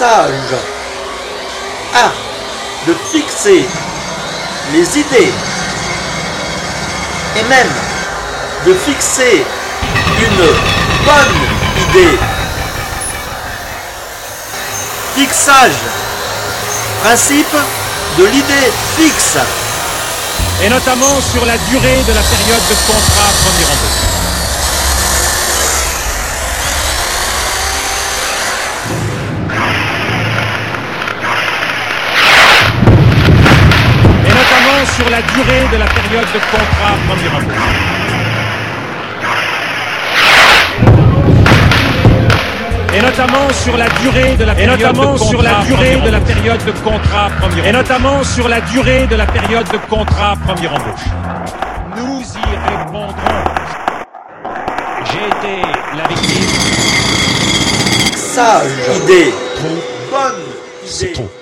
A. De fixer les idées. Et même de fixer une bonne idée. Fixage. Principe de l'idée fixe. Et notamment sur la durée de la période de contrat premier. La durée de la période de contrat premier embauche. Et notamment sur la durée de la période notamment de sur la contrat durée premier de la embauche. période de contrat premier Et notamment sur la durée de la période de contrat premier embauche. Nous y répondrons. J'ai été la victime. Fixage. Idée. Trop, Bonne c'est idée. trop. Idée. Sage.